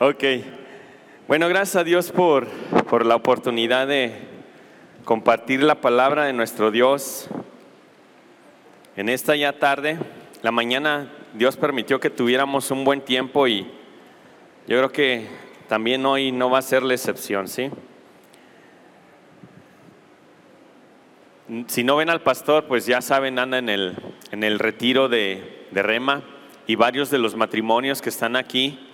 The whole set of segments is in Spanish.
Ok. Bueno, gracias a Dios por, por la oportunidad de compartir la palabra de nuestro Dios. En esta ya tarde, la mañana, Dios permitió que tuviéramos un buen tiempo y yo creo que también hoy no va a ser la excepción, ¿sí? Si no ven al pastor, pues ya saben, anda en el, en el retiro de, de Rema y varios de los matrimonios que están aquí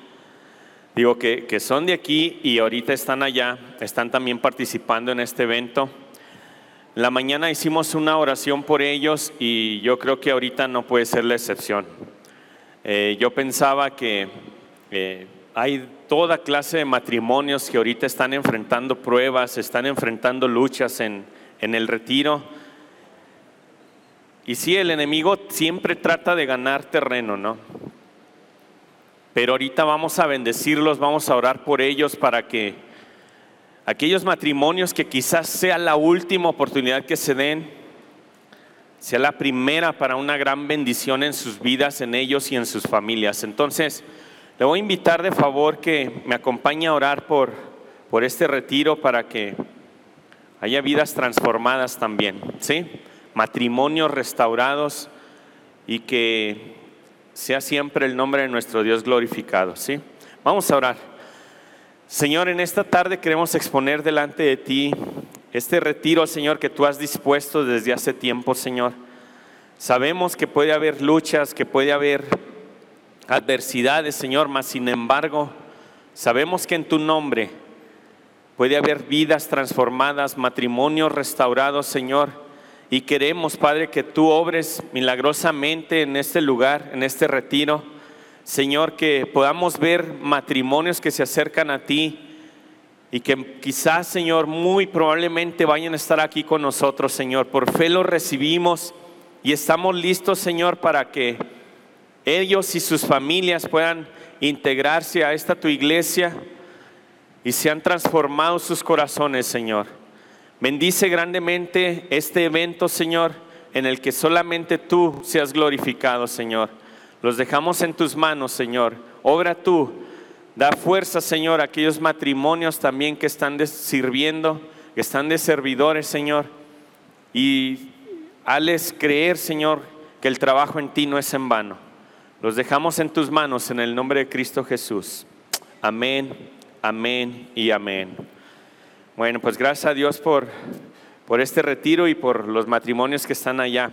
Digo que, que son de aquí y ahorita están allá, están también participando en este evento. La mañana hicimos una oración por ellos y yo creo que ahorita no puede ser la excepción. Eh, yo pensaba que eh, hay toda clase de matrimonios que ahorita están enfrentando pruebas, están enfrentando luchas en, en el retiro. Y sí, el enemigo siempre trata de ganar terreno, ¿no? Pero ahorita vamos a bendecirlos, vamos a orar por ellos para que aquellos matrimonios que quizás sea la última oportunidad que se den, sea la primera para una gran bendición en sus vidas, en ellos y en sus familias. Entonces, le voy a invitar de favor que me acompañe a orar por, por este retiro para que haya vidas transformadas también, ¿sí? Matrimonios restaurados y que sea siempre el nombre de nuestro Dios glorificado, ¿sí? Vamos a orar. Señor, en esta tarde queremos exponer delante de ti este retiro, Señor, que tú has dispuesto desde hace tiempo, Señor. Sabemos que puede haber luchas, que puede haber adversidades, Señor, mas sin embargo, sabemos que en tu nombre puede haber vidas transformadas, matrimonios restaurados, Señor y queremos, Padre, que tú obres milagrosamente en este lugar, en este retiro. Señor, que podamos ver matrimonios que se acercan a ti y que quizás, Señor, muy probablemente vayan a estar aquí con nosotros, Señor. Por fe los recibimos y estamos listos, Señor, para que ellos y sus familias puedan integrarse a esta tu iglesia y sean transformados sus corazones, Señor. Bendice grandemente este evento, Señor, en el que solamente tú seas glorificado, Señor. Los dejamos en tus manos, Señor. Obra tú. Da fuerza, Señor, a aquellos matrimonios también que están sirviendo, que están de servidores, Señor. Y hales creer, Señor, que el trabajo en ti no es en vano. Los dejamos en tus manos en el nombre de Cristo Jesús. Amén, amén y amén. Bueno, pues gracias a Dios por, por este retiro y por los matrimonios que están allá.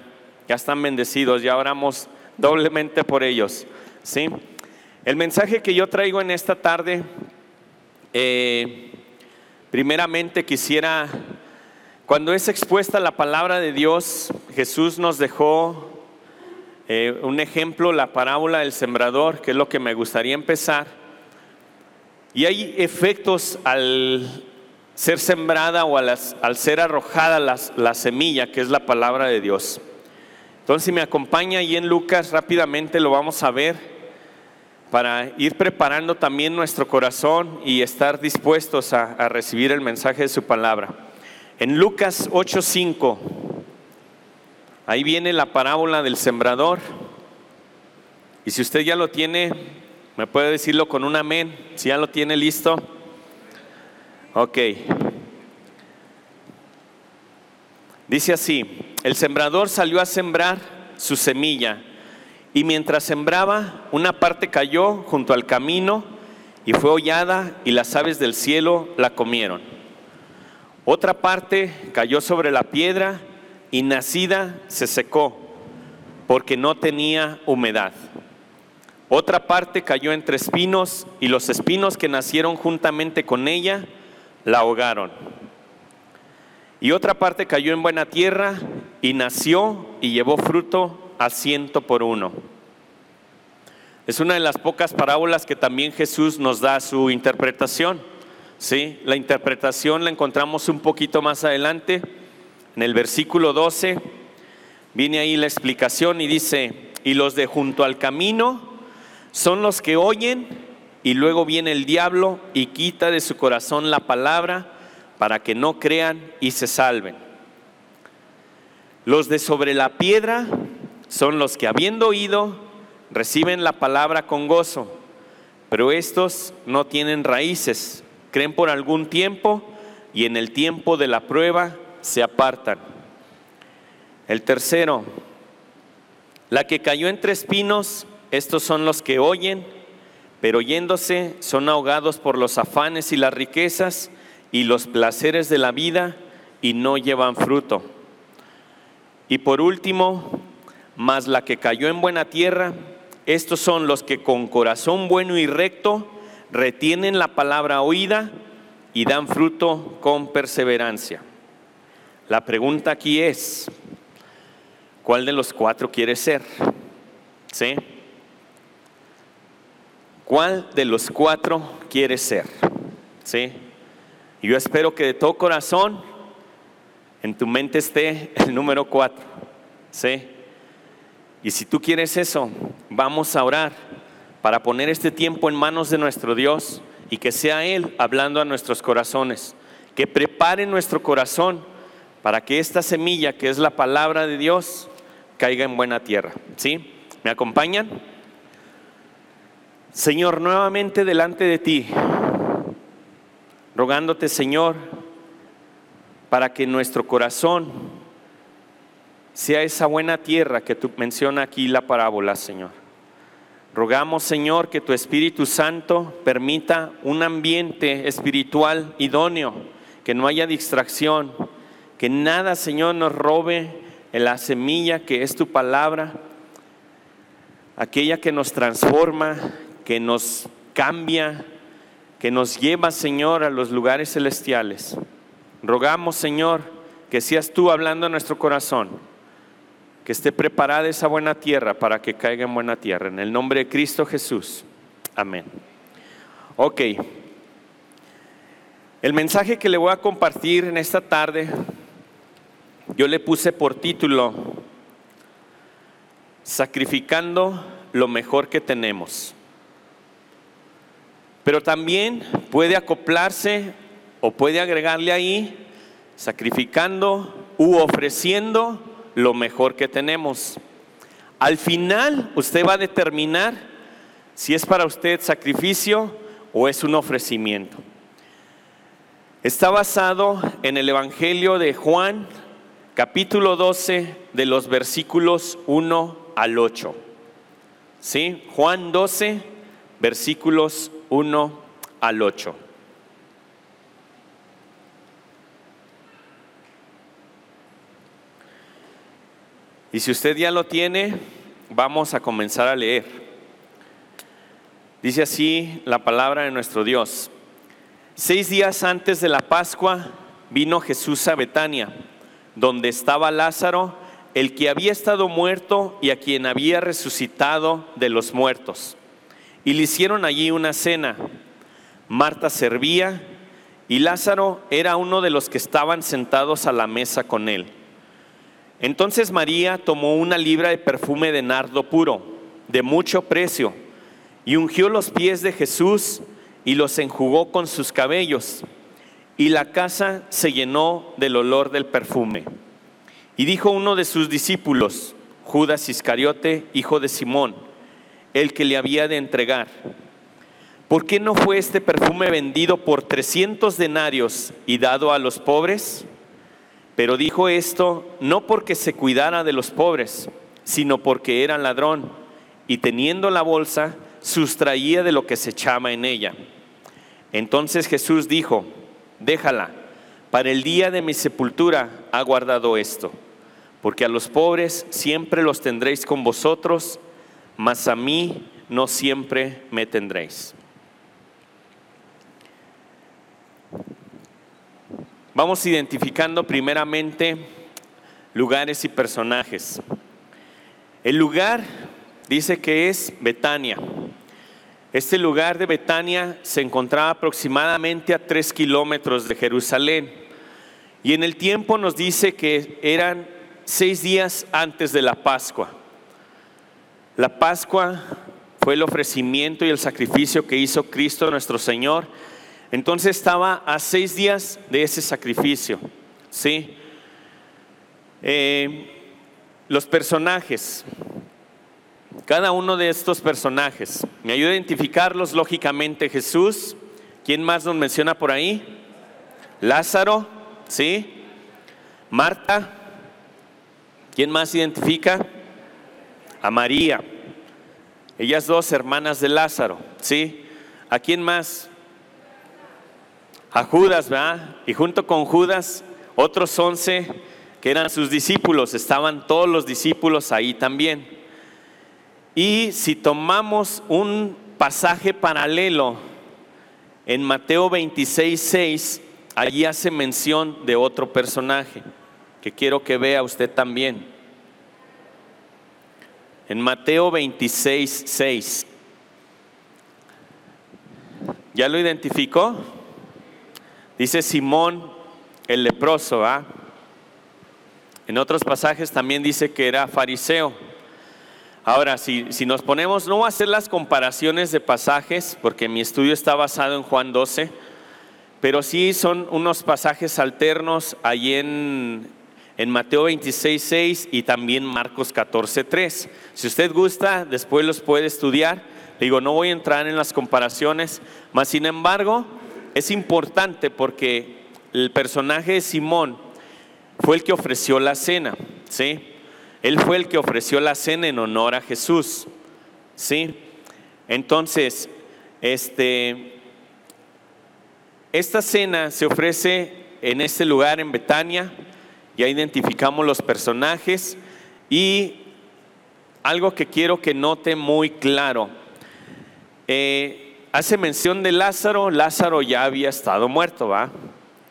Ya están bendecidos, ya oramos doblemente por ellos. ¿sí? El mensaje que yo traigo en esta tarde, eh, primeramente quisiera, cuando es expuesta la palabra de Dios, Jesús nos dejó eh, un ejemplo, la parábola del sembrador, que es lo que me gustaría empezar. Y hay efectos al, ser sembrada o al, ser arrojada la semilla, que es la palabra de Dios. Entonces, si me acompaña ahí en Lucas, rápidamente lo vamos a ver para ir preparando también nuestro corazón y estar dispuestos a, a recibir el mensaje de su palabra. En Lucas 8:5, ahí viene la parábola del sembrador. Y si usted ya lo tiene, me puede decirlo con un amén, si ya lo tiene listo. Ok. Dice así, el sembrador salió a sembrar su semilla y mientras sembraba, una parte cayó junto al camino y fue hollada y las aves del cielo la comieron. Otra parte cayó sobre la piedra y nacida se secó porque no tenía humedad. Otra parte cayó entre espinos y los espinos que nacieron juntamente con ella la ahogaron. Y otra parte cayó en buena tierra y nació y llevó fruto a ciento por uno. Es una de las pocas parábolas que también Jesús nos da su interpretación. ¿sí? La interpretación la encontramos un poquito más adelante, en el versículo 12. Viene ahí la explicación y dice, y los de junto al camino son los que oyen y luego viene el diablo y quita de su corazón la palabra para que no crean y se salven. Los de sobre la piedra son los que habiendo oído reciben la palabra con gozo, pero estos no tienen raíces, creen por algún tiempo y en el tiempo de la prueba se apartan. El tercero, la que cayó entre espinos, estos son los que oyen, pero oyéndose son ahogados por los afanes y las riquezas y los placeres de la vida y no llevan fruto. Y por último, más la que cayó en buena tierra, estos son los que con corazón bueno y recto retienen la palabra oída y dan fruto con perseverancia. La pregunta aquí es, ¿cuál de los cuatro quieres ser? ¿Sí? ¿Cuál de los cuatro quieres ser? ¿Sí? Yo espero que de todo corazón en tu mente esté el número cuatro. ¿Sí? Y si tú quieres eso, vamos a orar para poner este tiempo en manos de nuestro Dios y que sea Él hablando a nuestros corazones, que prepare nuestro corazón para que esta semilla que es la palabra de Dios caiga en buena tierra. ¿Sí? ¿Me acompañan? Señor, nuevamente delante de ti, rogándote, Señor, para que nuestro corazón sea esa buena tierra que tú menciona aquí la parábola, Señor. Rogamos, Señor, que tu Espíritu Santo permita un ambiente espiritual idóneo, que no haya distracción, que nada, Señor, nos robe la semilla que es tu palabra, aquella que nos transforma, que nos cambia, que nos lleva, Señor, a los lugares celestiales. Rogamos, Señor, que seas tú hablando a nuestro corazón que esté preparada esa buena tierra para que caiga en buena tierra. En el nombre de Cristo Jesús. Amén. Ok. El mensaje que le voy a compartir en esta tarde, yo le puse por título, Sacrificando lo mejor que tenemos. Pero también puede acoplarse o puede agregarle ahí, sacrificando u ofreciendo lo mejor que tenemos. Al final usted va a determinar si es para usted sacrificio o es un ofrecimiento. Está basado en el Evangelio de Juan, capítulo 12, de los versículos 1 al 8. ¿Sí? Juan 12, versículos 1 al 8. Y si usted ya lo tiene, vamos a comenzar a leer. Dice así la palabra de nuestro Dios. Seis días antes de la Pascua vino Jesús a Betania, donde estaba Lázaro, el que había estado muerto y a quien había resucitado de los muertos. Y le hicieron allí una cena. Marta servía y Lázaro era uno de los que estaban sentados a la mesa con él. Entonces María tomó una libra de perfume de nardo puro, de mucho precio, y ungió los pies de Jesús y los enjugó con sus cabellos, y la casa se llenó del olor del perfume. Y dijo uno de sus discípulos, Judas Iscariote, hijo de Simón, el que le había de entregar, ¿por qué no fue este perfume vendido por trescientos denarios y dado a los pobres? Pero dijo esto no porque se cuidara de los pobres, sino porque era ladrón y teniendo la bolsa sustraía de lo que se echaba en ella. Entonces Jesús dijo, déjala, para el día de mi sepultura ha guardado esto, porque a los pobres siempre los tendréis con vosotros, mas a mí no siempre me tendréis. Vamos identificando primeramente lugares y personajes. El lugar dice que es Betania. Este lugar de Betania se encontraba aproximadamente a tres kilómetros de Jerusalén. Y en el tiempo nos dice que eran seis días antes de la Pascua. La Pascua fue el ofrecimiento y el sacrificio que hizo Cristo nuestro Señor entonces estaba a seis días de ese sacrificio. ¿sí? Eh, los personajes. cada uno de estos personajes. Me ayuda a identificarlos lógicamente Jesús. ¿Quién más nos menciona por ahí? Lázaro, ¿sí? Marta. ¿Quién más identifica? A María. Ellas dos hermanas de Lázaro, ¿sí? ¿A quién más? A Judas, ¿verdad? Y junto con Judas, otros once que eran sus discípulos, estaban todos los discípulos ahí también. Y si tomamos un pasaje paralelo en Mateo 26, 6, allí hace mención de otro personaje que quiero que vea usted también. En Mateo 26, 6. ¿Ya lo identificó? Dice Simón el leproso, ¿ah? En otros pasajes también dice que era fariseo. Ahora, si, nos ponemos, no voy a hacer las comparaciones de pasajes, porque mi estudio está basado en Juan 12, pero sí son unos pasajes alternos ahí en, en Mateo 26, 6 y también Marcos 14, 3. Si usted gusta, después los puede estudiar. digo, no voy a entrar en las comparaciones, mas sin embargo, es importante porque el personaje de Simón fue el que ofreció la cena, ¿sí? Él fue el que ofreció la cena en honor a Jesús. ¿Sí? Entonces, este, esta cena se ofrece en este lugar en Betania. Ya identificamos los personajes y algo que quiero que note muy claro. Eh, hace mención de Lázaro. Lázaro ya había estado muerto, ¿va?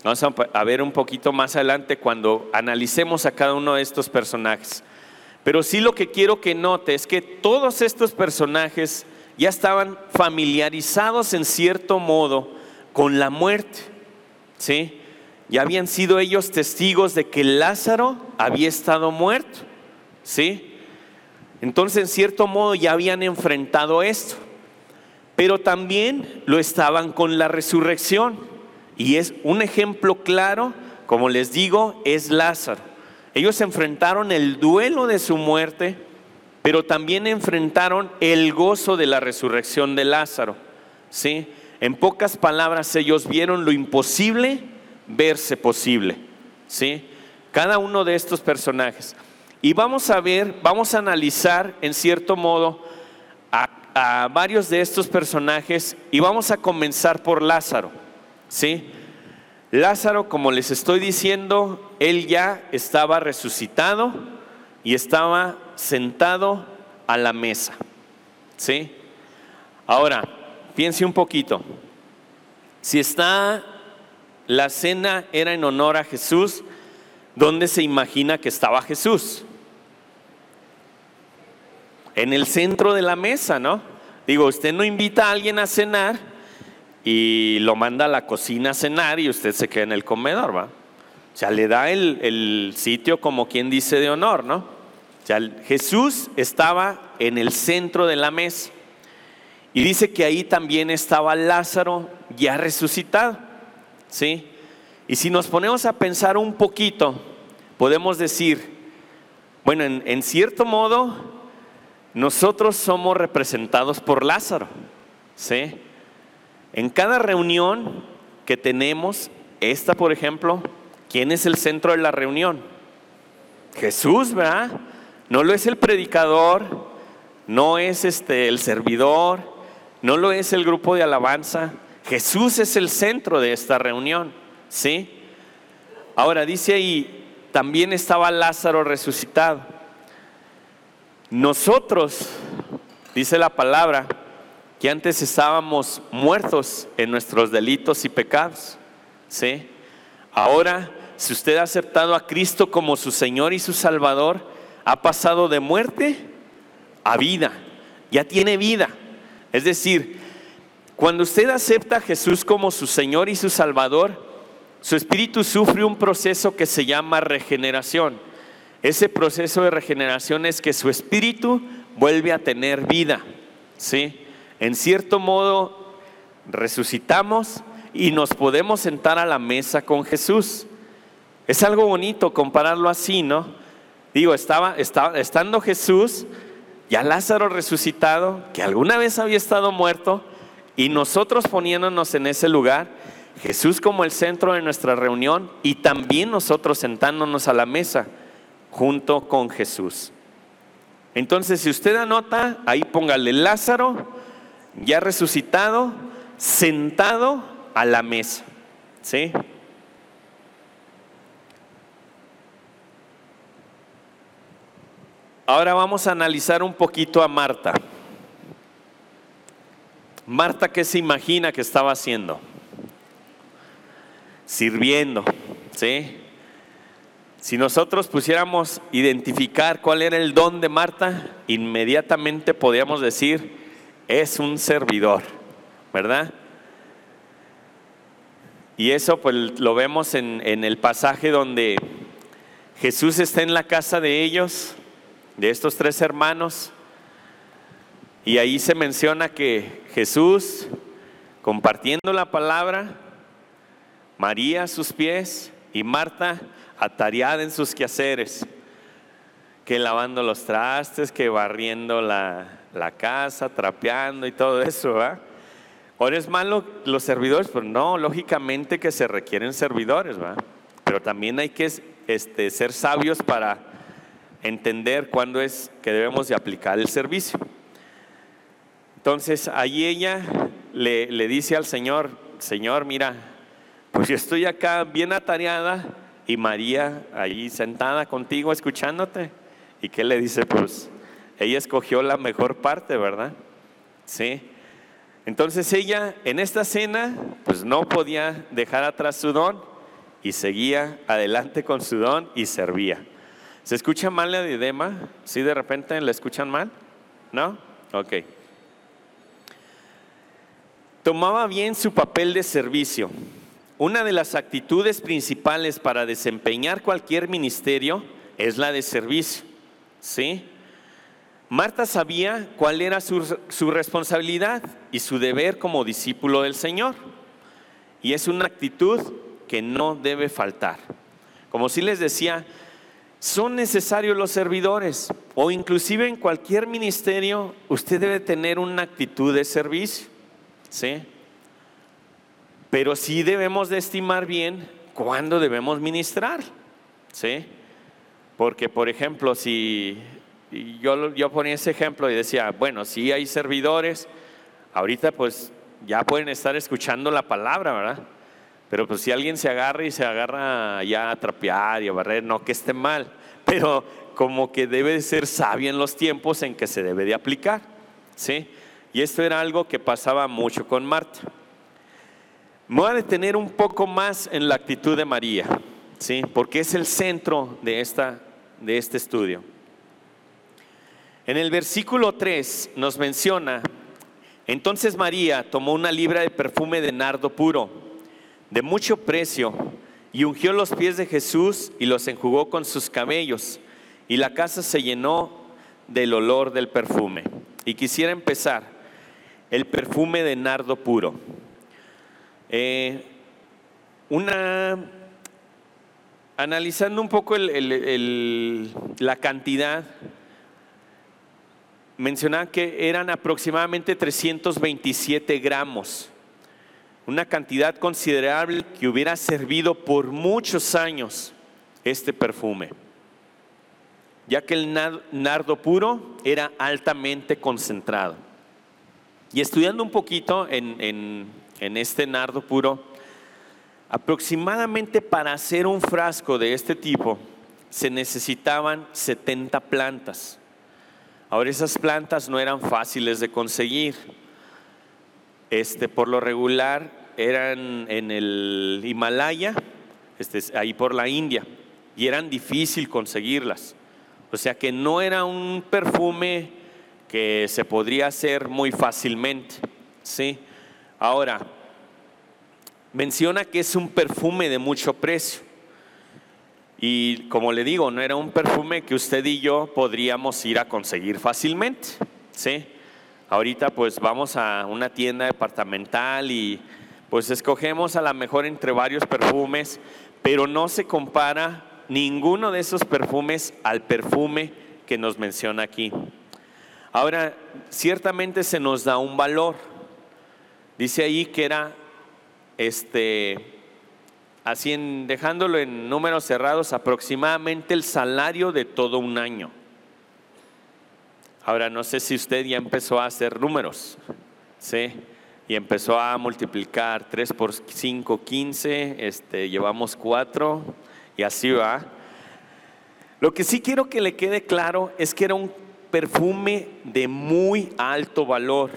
Vamos a ver un poquito más adelante cuando analicemos a cada uno de estos personajes. Pero sí lo que quiero que note es que todos estos personajes ya estaban familiarizados en cierto modo con la muerte. ¿Sí? Ya habían sido ellos testigos de que Lázaro había estado muerto. ¿Sí? Entonces, en cierto modo, ya habían enfrentado esto. Pero también lo estaban con la resurrección. Y es un ejemplo claro, como les digo, es Lázaro. Ellos enfrentaron el duelo de su muerte, pero también enfrentaron el gozo de la resurrección de Lázaro. ¿sí? En pocas palabras, ellos vieron lo imposible verse posible. ¿sí? Cada uno de estos personajes. Y vamos a ver, vamos a analizar en cierto modo a, varios de estos personajes y vamos a comenzar por Lázaro. ¿sí? Lázaro, como les estoy diciendo, él ya estaba resucitado y estaba sentado a la mesa. ¿Sí? Ahora, piense un poquito. Si está la cena era en honor a Jesús, ¿dónde se imagina que estaba Jesús? En el centro de la mesa, ¿no? Digo, usted no invita a alguien a cenar y lo manda a la cocina a cenar y usted se queda en el comedor, ¿va? O sea, le da el, sitio como quien dice de honor, ¿no? O sea, Jesús estaba en el centro de la mesa y dice que ahí también estaba Lázaro ya resucitado, ¿sí? Y si nos ponemos a pensar un poquito, podemos decir, bueno, en, cierto modo, nosotros somos representados por Lázaro, ¿sí? En cada reunión que tenemos, esta por ejemplo, ¿quién es el centro de la reunión? Jesús, ¿verdad? No lo es el predicador, no es este el servidor, no lo es el grupo de alabanza. Jesús es el centro de esta reunión, ¿sí? Ahora dice ahí, también estaba Lázaro resucitado. Nosotros, dice la palabra, que antes estábamos muertos en nuestros delitos y pecados. ¿sí? Ahora, si usted ha aceptado a Cristo como su Señor y su Salvador, ha pasado de muerte a vida, ya tiene vida. Es decir, cuando usted acepta a Jesús como su Señor y su Salvador, su espíritu sufre un proceso que se llama regeneración. Ese proceso de regeneración es que su espíritu vuelve a tener vida. ¿Sí? En cierto modo, resucitamos y nos podemos sentar a la mesa con Jesús. Es algo bonito compararlo así, ¿no? Digo, estaba, estando Jesús, ya Lázaro resucitado, que alguna vez había estado muerto, y nosotros poniéndonos en ese lugar, Jesús como el centro de nuestra reunión y también nosotros sentándonos a la mesa junto con Jesús. Entonces, si usted anota, ahí póngale Lázaro, ya resucitado, sentado a la mesa. ¿Sí? Ahora vamos a analizar un poquito a Marta. Marta, ¿qué se imagina que estaba haciendo? Sirviendo, ¿sí? Si nosotros pusiéramos identificar cuál era el don de Marta, inmediatamente podríamos decir, es un servidor, ¿verdad? Y eso pues lo vemos en, en el pasaje donde Jesús está en la casa de ellos, de estos tres hermanos, y ahí se menciona que Jesús, compartiendo la palabra, María a sus pies y Marta atareada en sus quehaceres, que lavando los trastes, que barriendo la, casa, trapeando y todo eso. ¿va? Ahora es malo los servidores, pero no, lógicamente que se requieren servidores, ¿va? pero también hay que este, ser sabios para entender cuándo es que debemos de aplicar el servicio. Entonces, ahí ella le, dice al Señor, Señor, mira, pues yo estoy acá bien atareada y María ahí sentada contigo escuchándote. ¿Y qué le dice? Pues ella escogió la mejor parte, ¿verdad? Sí. Entonces ella en esta cena pues no podía dejar atrás su don y seguía adelante con su don y servía. ¿Se escucha mal la diadema? ¿Sí de repente la escuchan mal? ¿No? Ok tomaba bien su papel de servicio. Una de las actitudes principales para desempeñar cualquier ministerio es la de servicio. ¿Sí? Marta sabía cuál era su, su, responsabilidad y su deber como discípulo del Señor. Y es una actitud que no debe faltar. Como si les decía, son necesarios los servidores o inclusive en cualquier ministerio usted debe tener una actitud de servicio. ¿Sí? Pero sí debemos de estimar bien cuándo debemos ministrar, ¿sí? Porque, por ejemplo, si yo, yo ponía ese ejemplo y decía, bueno, si hay servidores, ahorita pues ya pueden estar escuchando la palabra, ¿verdad? Pero pues si alguien se agarra y se agarra ya a trapear y a barrer, no que esté mal, pero como que debe de ser sabio en los tiempos en que se debe de aplicar, ¿sí? Y esto era algo que pasaba mucho con Marta. Me voy a detener un poco más en la actitud de María, ¿sí? porque es el centro de, esta, de este estudio. En el versículo 3 nos menciona, entonces María tomó una libra de perfume de nardo puro, de mucho precio, y ungió los pies de Jesús y los enjugó con sus cabellos, y la casa se llenó del olor del perfume. Y quisiera empezar el perfume de nardo puro. Eh, una, analizando un poco la cantidad, mencionaba que eran aproximadamente 327 gramos, una cantidad considerable que hubiera servido por muchos años este perfume, ya que el nardo puro era altamente concentrado. Y estudiando un poquito en, este nardo puro, aproximadamente para hacer un frasco de este tipo se necesitaban 70 plantas. Ahora esas plantas no eran fáciles de conseguir. Este, por lo regular eran en el Himalaya, este, ahí por la India, y eran difícil conseguirlas. O sea que no era un perfume que se podría hacer muy fácilmente. ¿sí? Ahora, menciona que es un perfume de mucho precio. Y como le digo, no era un perfume que usted y yo podríamos ir a conseguir fácilmente. ¿sí? Ahorita pues vamos a una tienda departamental y pues escogemos a lo mejor entre varios perfumes, pero no se compara ninguno de esos perfumes al perfume que nos menciona aquí. Ahora, ciertamente se nos da un valor. Dice ahí que era, este, así en, dejándolo en números cerrados, aproximadamente el salario de todo un año. Ahora, no sé si usted ya empezó a hacer números, ¿sí? Y empezó a multiplicar 3 por 5, 15, este, llevamos 4 y así va. Lo que sí quiero que le quede claro es que era un perfume de muy alto valor.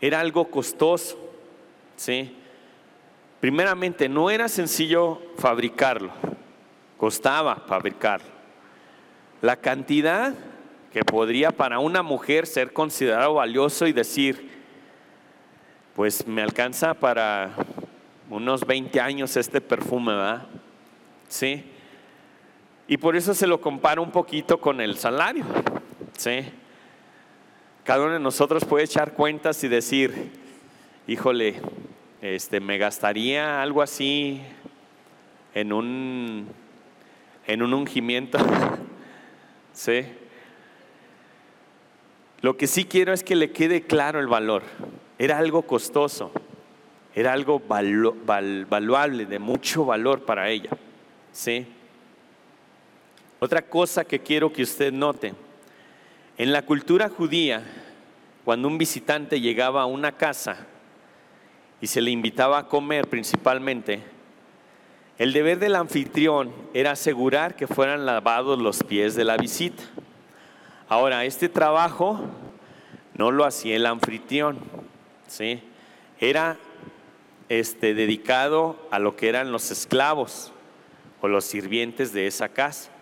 Era algo costoso, ¿sí? Primeramente, no era sencillo fabricarlo, costaba fabricarlo. La cantidad que podría para una mujer ser considerado valioso y decir, pues me alcanza para unos 20 años este perfume, ¿verdad? Sí. Y por eso se lo compara un poquito con el salario. ¿sí? Cada uno de nosotros puede echar cuentas y decir, híjole, este, me gastaría algo así en un, en un ungimiento. ¿Sí? Lo que sí quiero es que le quede claro el valor. Era algo costoso, era algo valuable, de mucho valor para ella. ¿Sí? Otra cosa que quiero que usted note, en la cultura judía, cuando un visitante llegaba a una casa y se le invitaba a comer principalmente, el deber del anfitrión era asegurar que fueran lavados los pies de la visita. Ahora, este trabajo no lo hacía el anfitrión, ¿sí? Era este, dedicado a lo que eran los esclavos o los sirvientes de esa casa.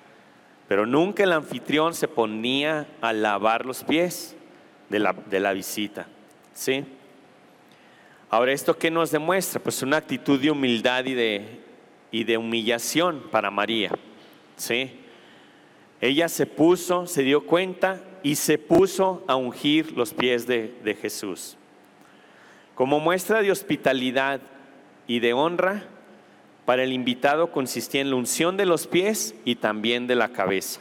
Pero nunca el anfitrión se ponía a lavar los pies de la, de la visita. ¿Sí? Ahora, ¿esto qué nos demuestra? Pues una actitud de humildad y de, y de humillación para María. ¿Sí? Ella se puso, se dio cuenta y se puso a ungir los pies de, de Jesús. Como muestra de hospitalidad y de honra, para el invitado consistía en la unción de los pies y también de la cabeza.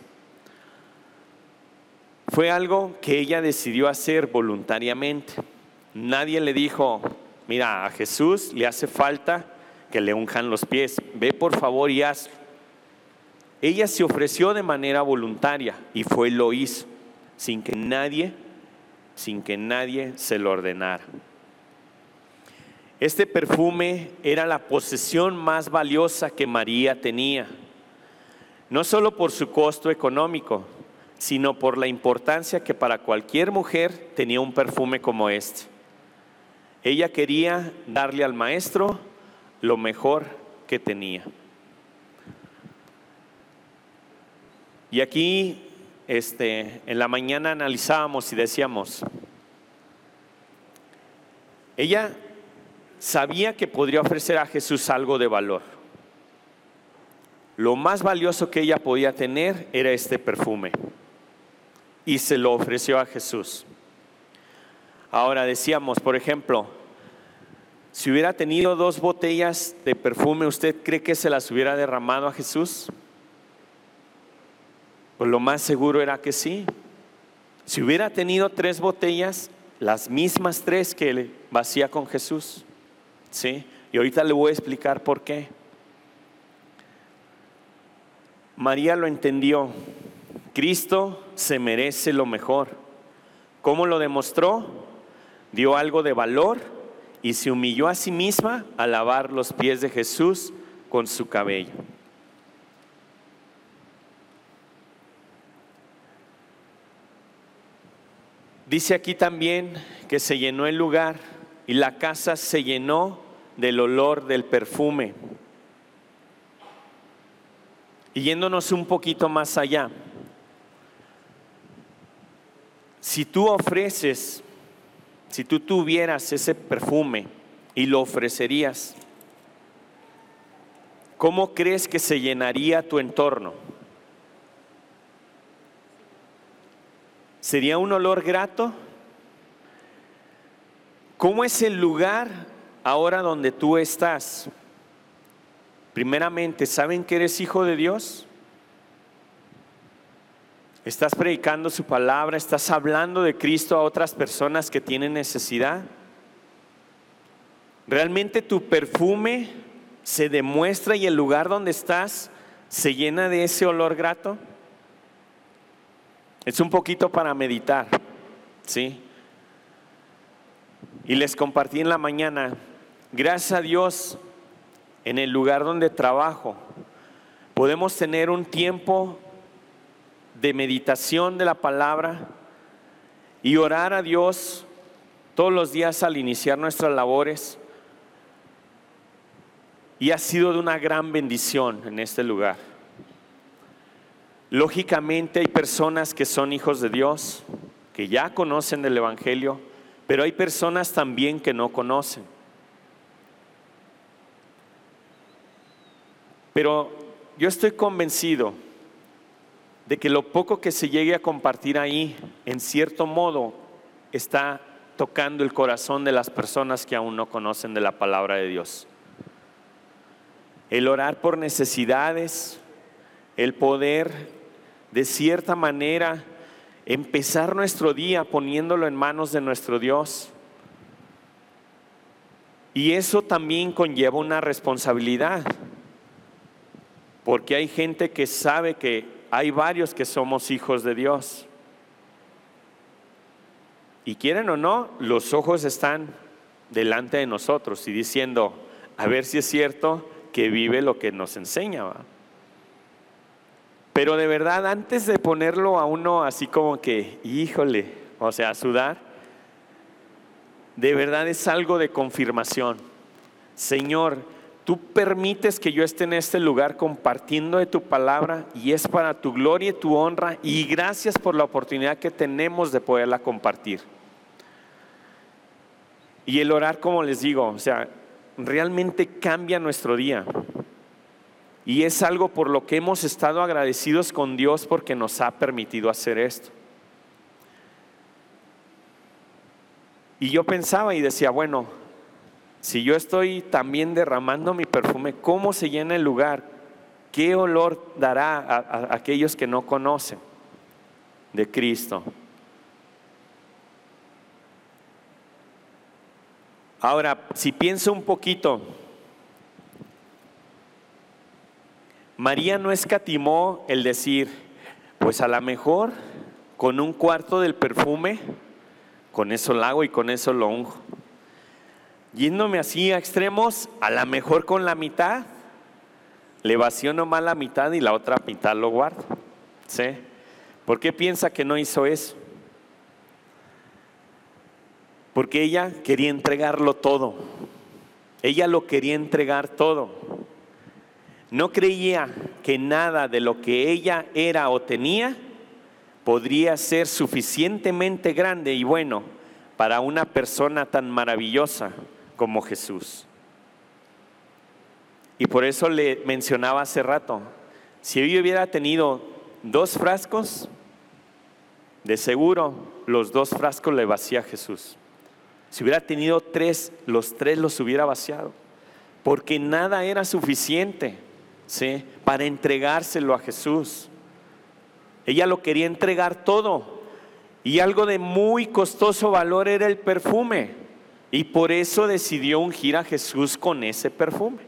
Fue algo que ella decidió hacer voluntariamente. Nadie le dijo, mira, a Jesús le hace falta que le unjan los pies, ve por favor y hazlo. Ella se ofreció de manera voluntaria y fue lo hizo, sin que nadie, sin que nadie se lo ordenara. Este perfume era la posesión más valiosa que María tenía, no solo por su costo económico, sino por la importancia que para cualquier mujer tenía un perfume como este. Ella quería darle al maestro lo mejor que tenía. Y aquí este, en la mañana analizábamos y decíamos, ella sabía que podría ofrecer a Jesús algo de valor. Lo más valioso que ella podía tener era este perfume. Y se lo ofreció a Jesús. Ahora decíamos, por ejemplo, si hubiera tenido dos botellas de perfume, ¿usted cree que se las hubiera derramado a Jesús? Pues lo más seguro era que sí. Si hubiera tenido tres botellas, las mismas tres que le vacía con Jesús. ¿Sí? Y ahorita le voy a explicar por qué. María lo entendió. Cristo se merece lo mejor. ¿Cómo lo demostró? Dio algo de valor y se humilló a sí misma a lavar los pies de Jesús con su cabello. Dice aquí también que se llenó el lugar y la casa se llenó del olor del perfume. Y yéndonos un poquito más allá, si tú ofreces, si tú tuvieras ese perfume y lo ofrecerías, ¿cómo crees que se llenaría tu entorno? ¿Sería un olor grato? ¿Cómo es el lugar ahora donde tú estás? Primeramente, ¿saben que eres hijo de Dios? ¿Estás predicando su palabra? ¿Estás hablando de Cristo a otras personas que tienen necesidad? ¿Realmente tu perfume se demuestra y el lugar donde estás se llena de ese olor grato? Es un poquito para meditar, ¿sí? Y les compartí en la mañana, gracias a Dios, en el lugar donde trabajo, podemos tener un tiempo de meditación de la palabra y orar a Dios todos los días al iniciar nuestras labores. Y ha sido de una gran bendición en este lugar. Lógicamente hay personas que son hijos de Dios, que ya conocen del Evangelio, pero hay personas también que no conocen. Pero yo estoy convencido de que lo poco que se llegue a compartir ahí, en cierto modo, está tocando el corazón de las personas que aún no conocen de la palabra de Dios. El orar por necesidades, el poder de cierta manera empezar nuestro día poniéndolo en manos de nuestro Dios. Y eso también conlleva una responsabilidad, porque hay gente que sabe que hay varios que somos hijos de Dios. Y quieren o no, los ojos están delante de nosotros y diciendo, a ver si es cierto que vive lo que nos enseña. Pero de verdad, antes de ponerlo a uno así como que, híjole, o sea, sudar, de verdad es algo de confirmación. Señor, tú permites que yo esté en este lugar compartiendo de tu palabra y es para tu gloria y tu honra y gracias por la oportunidad que tenemos de poderla compartir. Y el orar, como les digo, o sea, realmente cambia nuestro día. Y es algo por lo que hemos estado agradecidos con Dios porque nos ha permitido hacer esto. Y yo pensaba y decía, bueno, si yo estoy también derramando mi perfume, ¿cómo se llena el lugar? ¿Qué olor dará a, aquellos que no conocen de Cristo? Ahora, si pienso un poquito, María no escatimó el decir, pues a lo mejor con un cuarto del perfume, con eso lo hago y con eso lo unjo. Yéndome así a extremos, a lo mejor con la mitad, le vacío nomás la mitad y la otra mitad lo guardo. ¿Sí? ¿Por qué piensa que no hizo eso? Porque ella quería entregarlo todo. Ella lo quería entregar todo. No creía que nada de lo que ella era o tenía podría ser suficientemente grande y bueno para una persona tan maravillosa como Jesús. Y por eso le mencionaba hace rato, si ella hubiera tenido dos frascos, de seguro los dos frascos le vacía Jesús. Si hubiera tenido tres, los tres los hubiera vaciado, porque nada era suficiente para entregárselo a Jesús. Ella lo quería entregar todo. Y algo de muy costoso valor era el perfume. Y por eso decidió ungir a Jesús con ese perfume.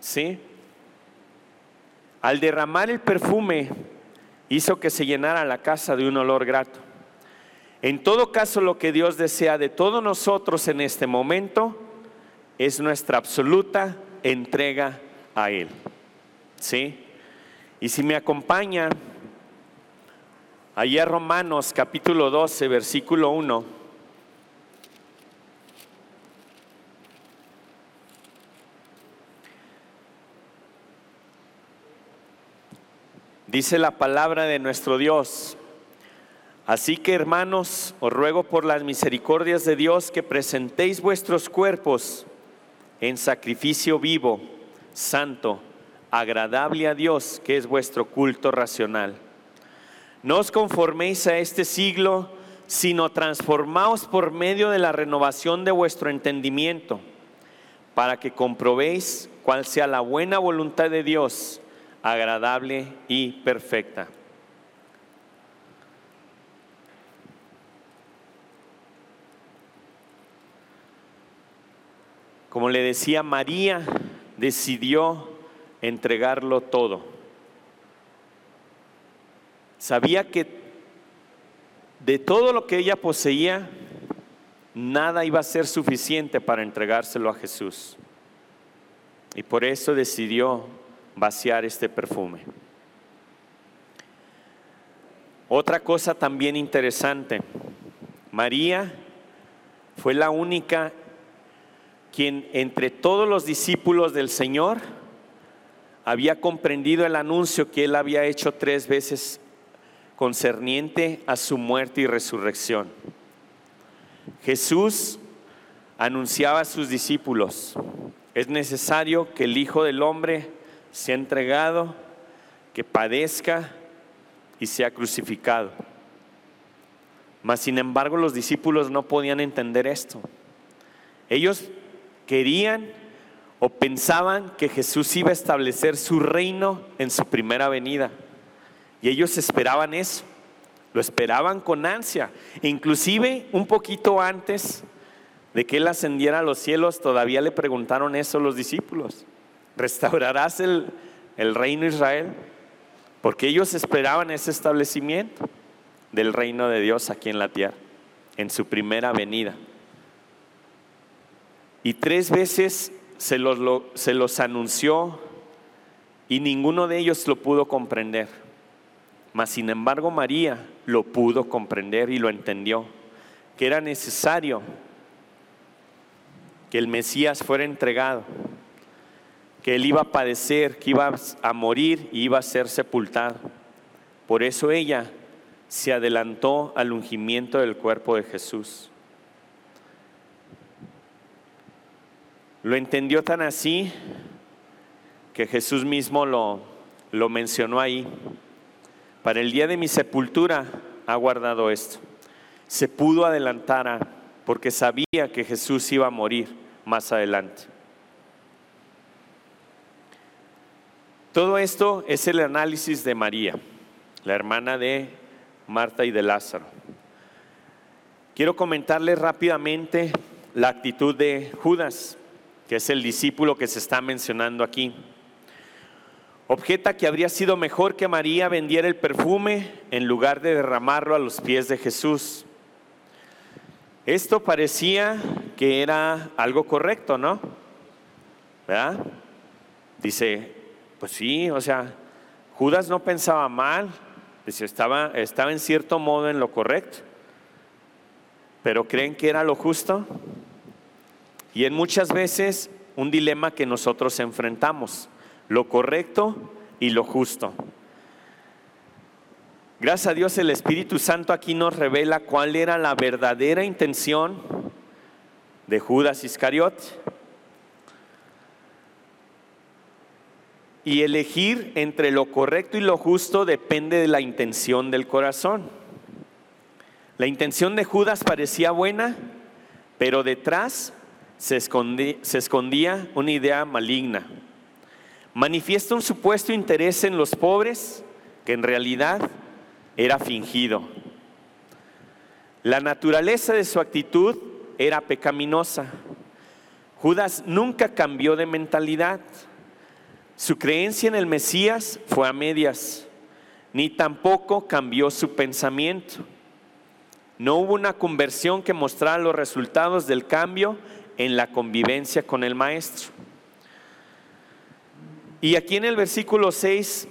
¿Sí? Al derramar el perfume, hizo que se llenara la casa de un olor grato. En todo caso, lo que Dios desea de todos nosotros en este momento es nuestra absoluta entrega a Él. ¿Sí? Y si me acompaña allá Romanos capítulo 12, versículo 1. Dice la palabra de nuestro Dios. Así que hermanos, os ruego por las misericordias de Dios que presentéis vuestros cuerpos en sacrificio vivo, santo, agradable a Dios, que es vuestro culto racional. No os conforméis a este siglo, sino transformaos por medio de la renovación de vuestro entendimiento, para que comprobéis cuál sea la buena voluntad de Dios, agradable y perfecta. Como le decía, María decidió entregarlo todo. Sabía que de todo lo que ella poseía, nada iba a ser suficiente para entregárselo a Jesús. Y por eso decidió vaciar este perfume. Otra cosa también interesante, María fue la única quien entre todos los discípulos del Señor había comprendido el anuncio que él había hecho tres veces concerniente a su muerte y resurrección. Jesús anunciaba a sus discípulos, es necesario que el Hijo del Hombre sea entregado, que padezca y sea crucificado. Mas sin embargo los discípulos no podían entender esto. Ellos querían o pensaban que Jesús iba a establecer su reino en su primera venida. Y ellos esperaban eso, lo esperaban con ansia. Inclusive un poquito antes de que él ascendiera a los cielos, todavía le preguntaron eso los discípulos. ¿Restaurarás el, el reino de Israel? Porque ellos esperaban ese establecimiento del reino de Dios aquí en la tierra, en su primera venida. Y tres veces se los, se los anunció y ninguno de ellos lo pudo comprender. Mas sin embargo María lo pudo comprender y lo entendió, que era necesario que el Mesías fuera entregado, que él iba a padecer, que iba a morir y iba a ser sepultado. Por eso ella se adelantó al ungimiento del cuerpo de Jesús. Lo entendió tan así que Jesús mismo lo, lo mencionó ahí. Para el día de mi sepultura ha guardado esto. Se pudo adelantar porque sabía que Jesús iba a morir más adelante. Todo esto es el análisis de María, la hermana de Marta y de Lázaro. Quiero comentarles rápidamente la actitud de Judas, que es el discípulo que se está mencionando aquí. Objeta que habría sido mejor que María vendiera el perfume en lugar de derramarlo a los pies de Jesús. Esto parecía que era algo correcto, ¿no? ¿Verdad? Dice, pues sí, o sea, Judas no pensaba mal, dice, estaba, estaba en cierto modo en lo correcto, pero ¿creen que era lo justo? Y en muchas veces un dilema que nosotros enfrentamos lo correcto y lo justo. Gracias a Dios el Espíritu Santo aquí nos revela cuál era la verdadera intención de Judas Iscariot. Y elegir entre lo correcto y lo justo depende de la intención del corazón. La intención de Judas parecía buena, pero detrás se escondía, una idea maligna manifiesta un supuesto interés en los pobres que en realidad era fingido. La naturaleza de su actitud era pecaminosa. Judas nunca cambió de mentalidad. Su creencia en el Mesías fue a medias, ni tampoco cambió su pensamiento. No hubo una conversión que mostrara los resultados del cambio en la convivencia con el Maestro. Y aquí en el versículo 6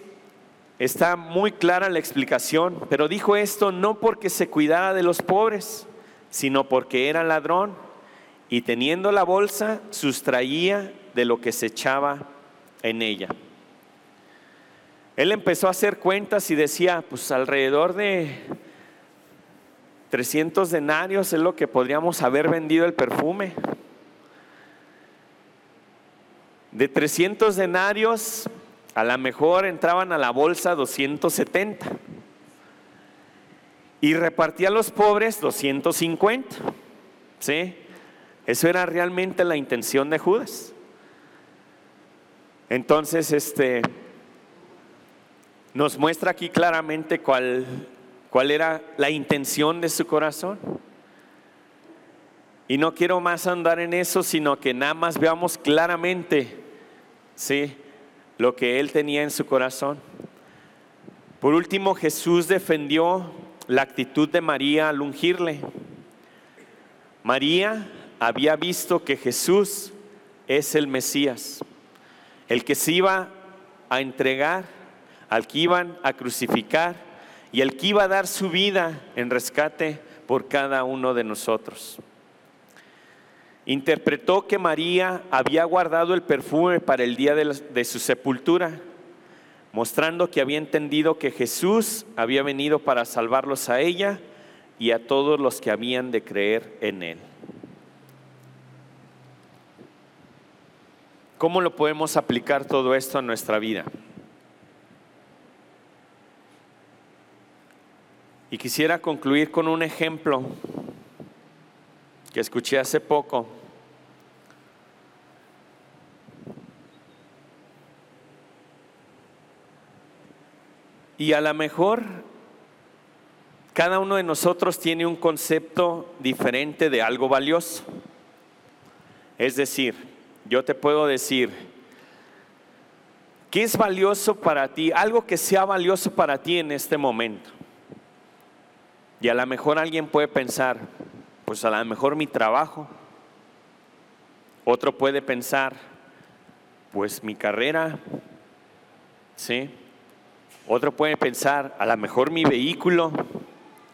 está muy clara la explicación, pero dijo esto no porque se cuidara de los pobres, sino porque era ladrón y teniendo la bolsa sustraía de lo que se echaba en ella. Él empezó a hacer cuentas y decía, pues alrededor de 300 denarios es lo que podríamos haber vendido el perfume. De 300 denarios, a lo mejor entraban a la bolsa 270. Y repartía a los pobres 250. ¿Sí? Eso era realmente la intención de Judas. Entonces, este nos muestra aquí claramente cuál, cuál era la intención de su corazón. Y no quiero más andar en eso, sino que nada más veamos claramente, ¿sí? Lo que él tenía en su corazón. Por último, Jesús defendió la actitud de María al ungirle. María había visto que Jesús es el Mesías, el que se iba a entregar, al que iban a crucificar y el que iba a dar su vida en rescate por cada uno de nosotros. Interpretó que María había guardado el perfume para el día de, su sepultura, mostrando que había entendido que Jesús había venido para salvarlos a ella y a todos los que habían de creer en él. ¿Cómo lo podemos aplicar todo esto a nuestra vida? Y quisiera concluir con un ejemplo que escuché hace poco. Y a lo mejor cada uno de nosotros tiene un concepto diferente de algo valioso. Es decir, yo te puedo decir, ¿qué es valioso para ti? Algo que sea valioso para ti en este momento. Y a lo mejor alguien puede pensar, pues a lo mejor mi trabajo. Otro puede pensar, pues mi carrera, ¿sí? Otro puede pensar, a lo mejor mi vehículo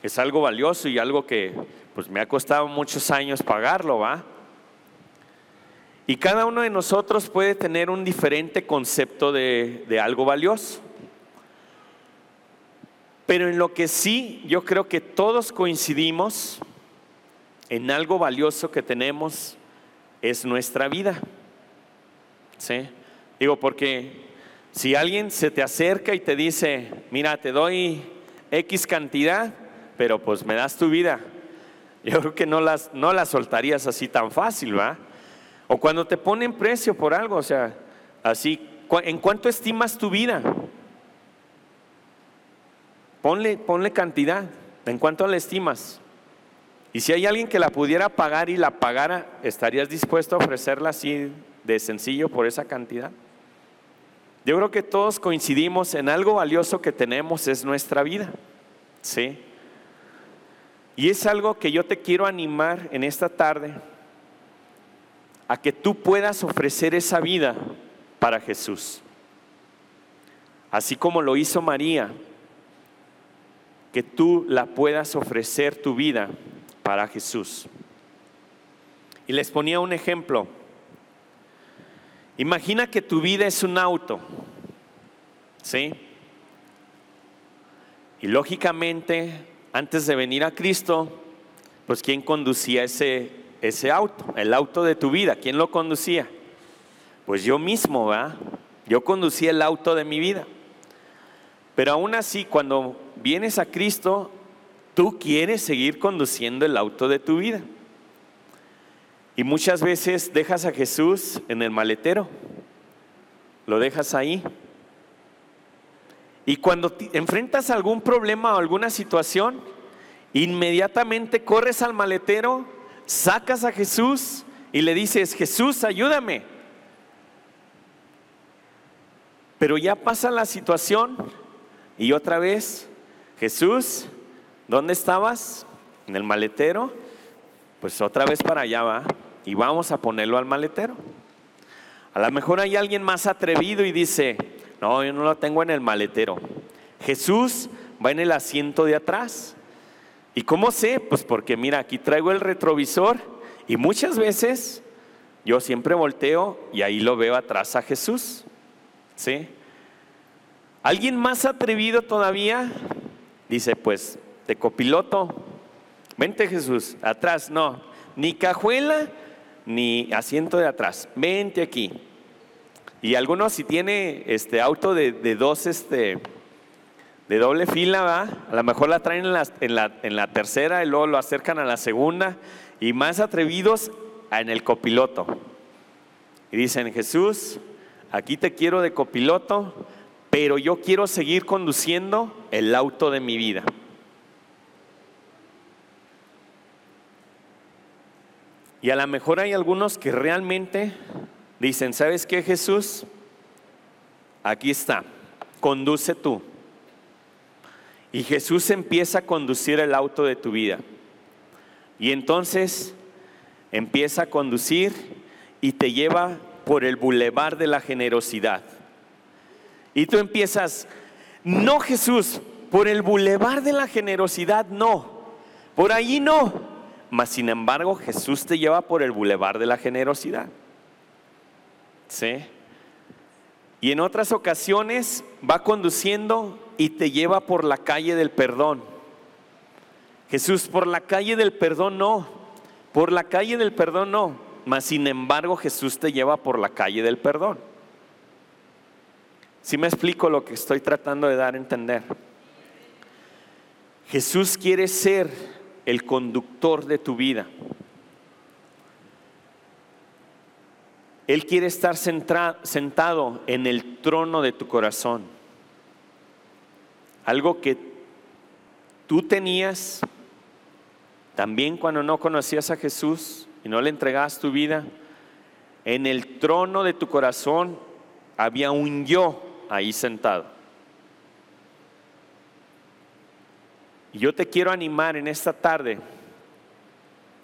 es algo valioso y algo que pues me ha costado muchos años pagarlo, ¿va? Y cada uno de nosotros puede tener un diferente concepto de, de algo valioso. Pero en lo que sí yo creo que todos coincidimos en algo valioso que tenemos es nuestra vida. ¿Sí? Digo, porque si alguien se te acerca y te dice, mira, te doy X cantidad, pero pues me das tu vida, yo creo que no las, no las soltarías así tan fácil, ¿va? O cuando te ponen precio por algo, o sea, así, ¿en cuánto estimas tu vida? Ponle, ponle cantidad, ¿en cuánto la estimas? Y si hay alguien que la pudiera pagar y la pagara, ¿estarías dispuesto a ofrecerla así de sencillo por esa cantidad? Yo creo que todos coincidimos en algo valioso que tenemos es nuestra vida. ¿Sí? Y es algo que yo te quiero animar en esta tarde a que tú puedas ofrecer esa vida para Jesús. Así como lo hizo María, que tú la puedas ofrecer tu vida para Jesús. Y les ponía un ejemplo. Imagina que tu vida es un auto, ¿sí? Y lógicamente, antes de venir a Cristo, pues ¿quién conducía ese, ese auto, el auto de tu vida. ¿Quién lo conducía? Pues yo mismo, ¿verdad? Yo conducía el auto de mi vida. Pero aún así, cuando vienes a Cristo, tú quieres seguir conduciendo el auto de tu vida. Y muchas veces dejas a Jesús en el maletero. Lo dejas ahí. Y cuando enfrentas algún problema o alguna situación, inmediatamente corres al maletero sacas a Jesús y le dices, Jesús, ayúdame. Pero ya pasa la situación y otra vez, Jesús, ¿dónde estabas? En el maletero. Pues otra vez para allá va y vamos a ponerlo al maletero. A lo mejor hay alguien más atrevido y dice, no, yo no lo tengo en el maletero. Jesús va en el asiento de atrás. ¿Y cómo sé? Pues porque mira, aquí traigo el retrovisor y muchas veces yo siempre volteo y ahí lo veo atrás a Jesús. ¿Sí? ¿Alguien más atrevido todavía? Dice, pues, de copiloto, vente Jesús, atrás, no, ni cajuela ni asiento de atrás, vente aquí. Y algunos si tiene este auto de, de dos, este, de doble fila, ¿va? A lo mejor la traen en la, en, la, en la, tercera y luego lo acercan a la segunda y más atrevidos en el copiloto. Y dicen, Jesús, aquí te quiero de copiloto, pero yo quiero seguir conduciendo el auto de mi vida. Y a lo mejor hay algunos que realmente dicen, ¿sabes qué Jesús? Aquí está, conduce tú. Y Jesús empieza a conducir el auto de tu vida. Y entonces empieza a conducir y te lleva por el bulevar de la generosidad. Y tú empiezas, no Jesús, por el bulevar de la generosidad no, por allí no. Mas sin embargo Jesús te lleva por el bulevar de la generosidad. ¿Sí? Y en otras ocasiones va conduciendo y te lleva por la calle del perdón. Jesús, por la calle del perdón no, por la calle del perdón no, mas sin embargo Jesús te lleva por la calle del perdón. Si me explico lo que estoy tratando de dar a entender. Jesús quiere ser el conductor de tu vida. Él quiere estar sentado en el trono de tu corazón. Algo que tú tenías también cuando no conocías a Jesús y no le entregabas tu vida. En el trono de tu corazón había un yo ahí sentado. Y yo te quiero animar en esta tarde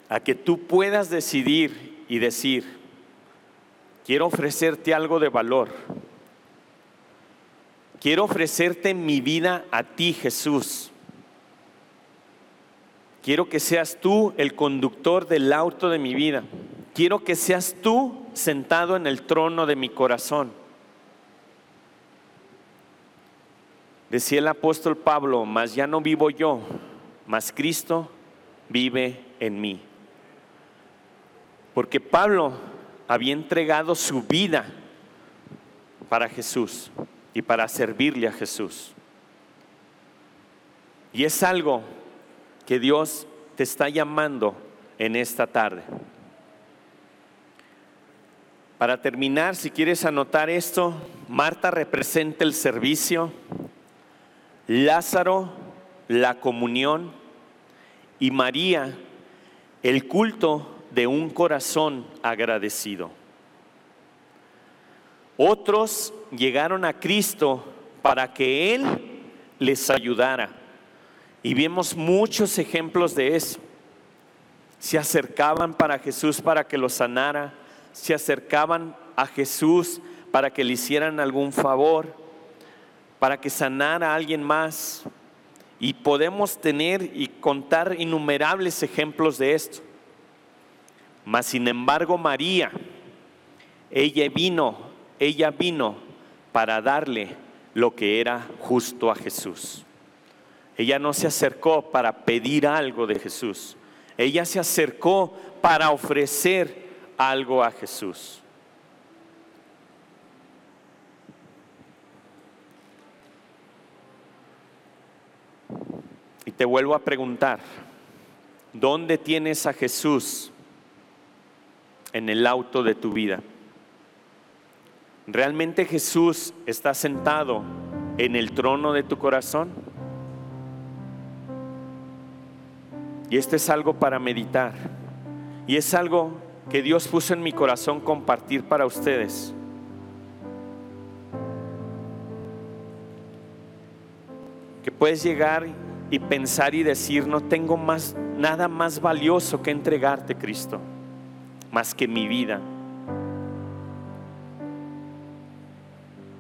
a que tú puedas decidir y decir, quiero ofrecerte algo de valor. Quiero ofrecerte mi vida a ti, Jesús. Quiero que seas tú el conductor del auto de mi vida. Quiero que seas tú sentado en el trono de mi corazón. Decía el apóstol Pablo, mas ya no vivo yo, mas Cristo vive en mí. Porque Pablo había entregado su vida para Jesús y para servirle a Jesús. Y es algo que Dios te está llamando en esta tarde. Para terminar, si quieres anotar esto, Marta representa el servicio, Lázaro la comunión y María el culto de un corazón agradecido. Otros llegaron a Cristo para que Él les ayudara. Y vemos muchos ejemplos de eso. Se acercaban para Jesús para que los sanara, se acercaban a Jesús para que le hicieran algún favor para que sanara a alguien más. Y podemos tener y contar innumerables ejemplos de esto. Mas sin embargo María, ella vino, ella vino para darle lo que era justo a Jesús. Ella no se acercó para pedir algo de Jesús. Ella se acercó para ofrecer algo a Jesús. Y te vuelvo a preguntar, ¿dónde tienes a Jesús en el auto de tu vida? ¿Realmente Jesús está sentado en el trono de tu corazón? Y esto es algo para meditar. Y es algo que Dios puso en mi corazón compartir para ustedes. Que puedes llegar y pensar y decir, no tengo más nada más valioso que entregarte, Cristo, más que mi vida.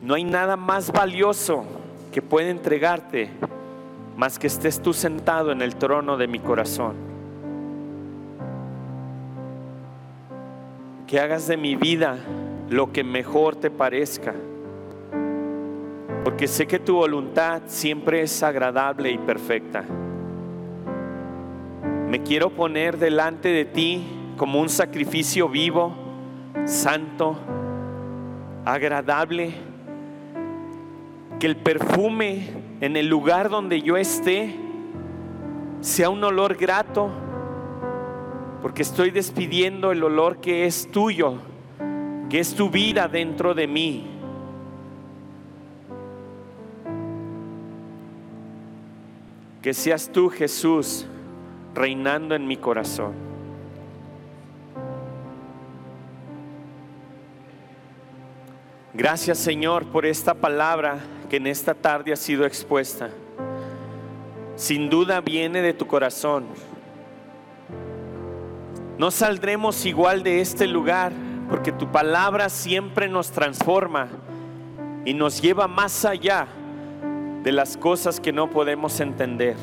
No hay nada más valioso que pueda entregarte más que estés tú sentado en el trono de mi corazón. Que hagas de mi vida lo que mejor te parezca porque sé que tu voluntad siempre es agradable y perfecta. Me quiero poner delante de ti como un sacrificio vivo, santo, agradable, que el perfume en el lugar donde yo esté sea un olor grato, porque estoy despidiendo el olor que es tuyo, que es tu vida dentro de mí. Que seas tú, Jesús, reinando en mi corazón. Gracias Señor por esta palabra que en esta tarde ha sido expuesta. Sin duda viene de tu corazón. No saldremos igual de este lugar porque tu palabra siempre nos transforma y nos lleva más allá de las cosas que no podemos entender.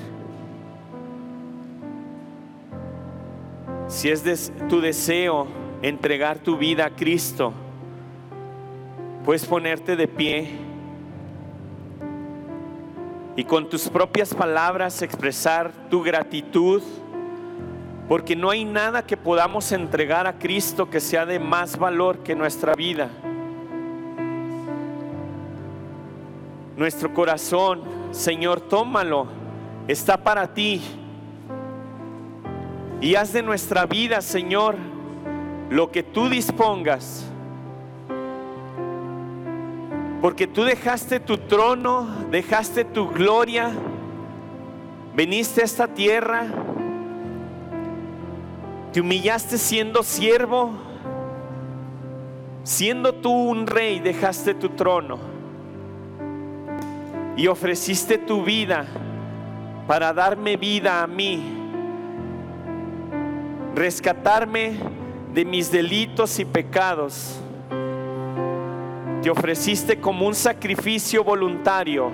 Si es tu deseo entregar tu vida a Cristo, puedes ponerte de pie y con tus propias palabras expresar tu gratitud, porque no hay nada que podamos entregar a Cristo que sea de más valor que nuestra vida. Nuestro corazón, Señor, tómalo, está para ti. Y haz de nuestra vida, Señor, lo que tú dispongas. Porque tú dejaste tu trono, dejaste tu gloria, viniste a esta tierra, te humillaste siendo siervo, siendo tú un rey, dejaste tu trono y ofreciste tu vida para darme vida a mí, rescatarme de mis delitos y pecados te ofreciste como un sacrificio voluntario.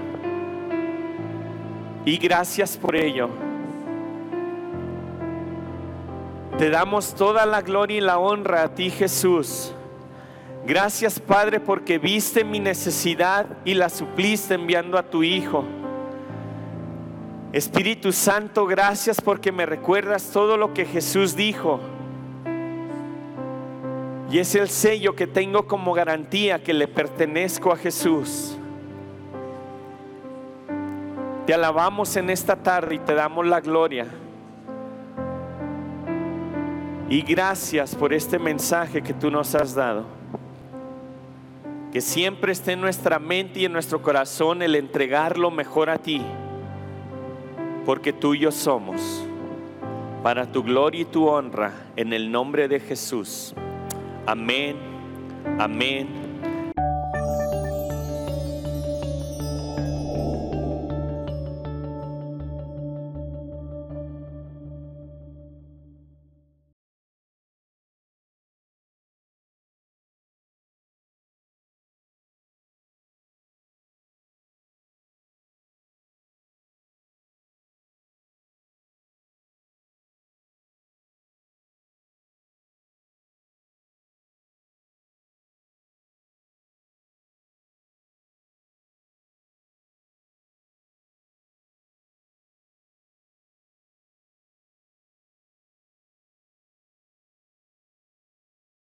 Y gracias por ello. Te damos toda la gloria y la honra a ti Jesús. Gracias Padre porque viste mi necesidad y la supliste enviando a tu Hijo. Espíritu Santo, gracias porque me recuerdas todo lo que Jesús dijo y es el sello que tengo como garantía que le pertenezco a Jesús. Te alabamos en esta tarde y te damos la gloria. Y gracias por este mensaje que tú nos has dado. Que siempre esté en nuestra mente y en nuestro corazón el entregar lo mejor a ti. Porque tuyos somos. Para tu gloria y tu honra. En el nombre de Jesús. Amén, amén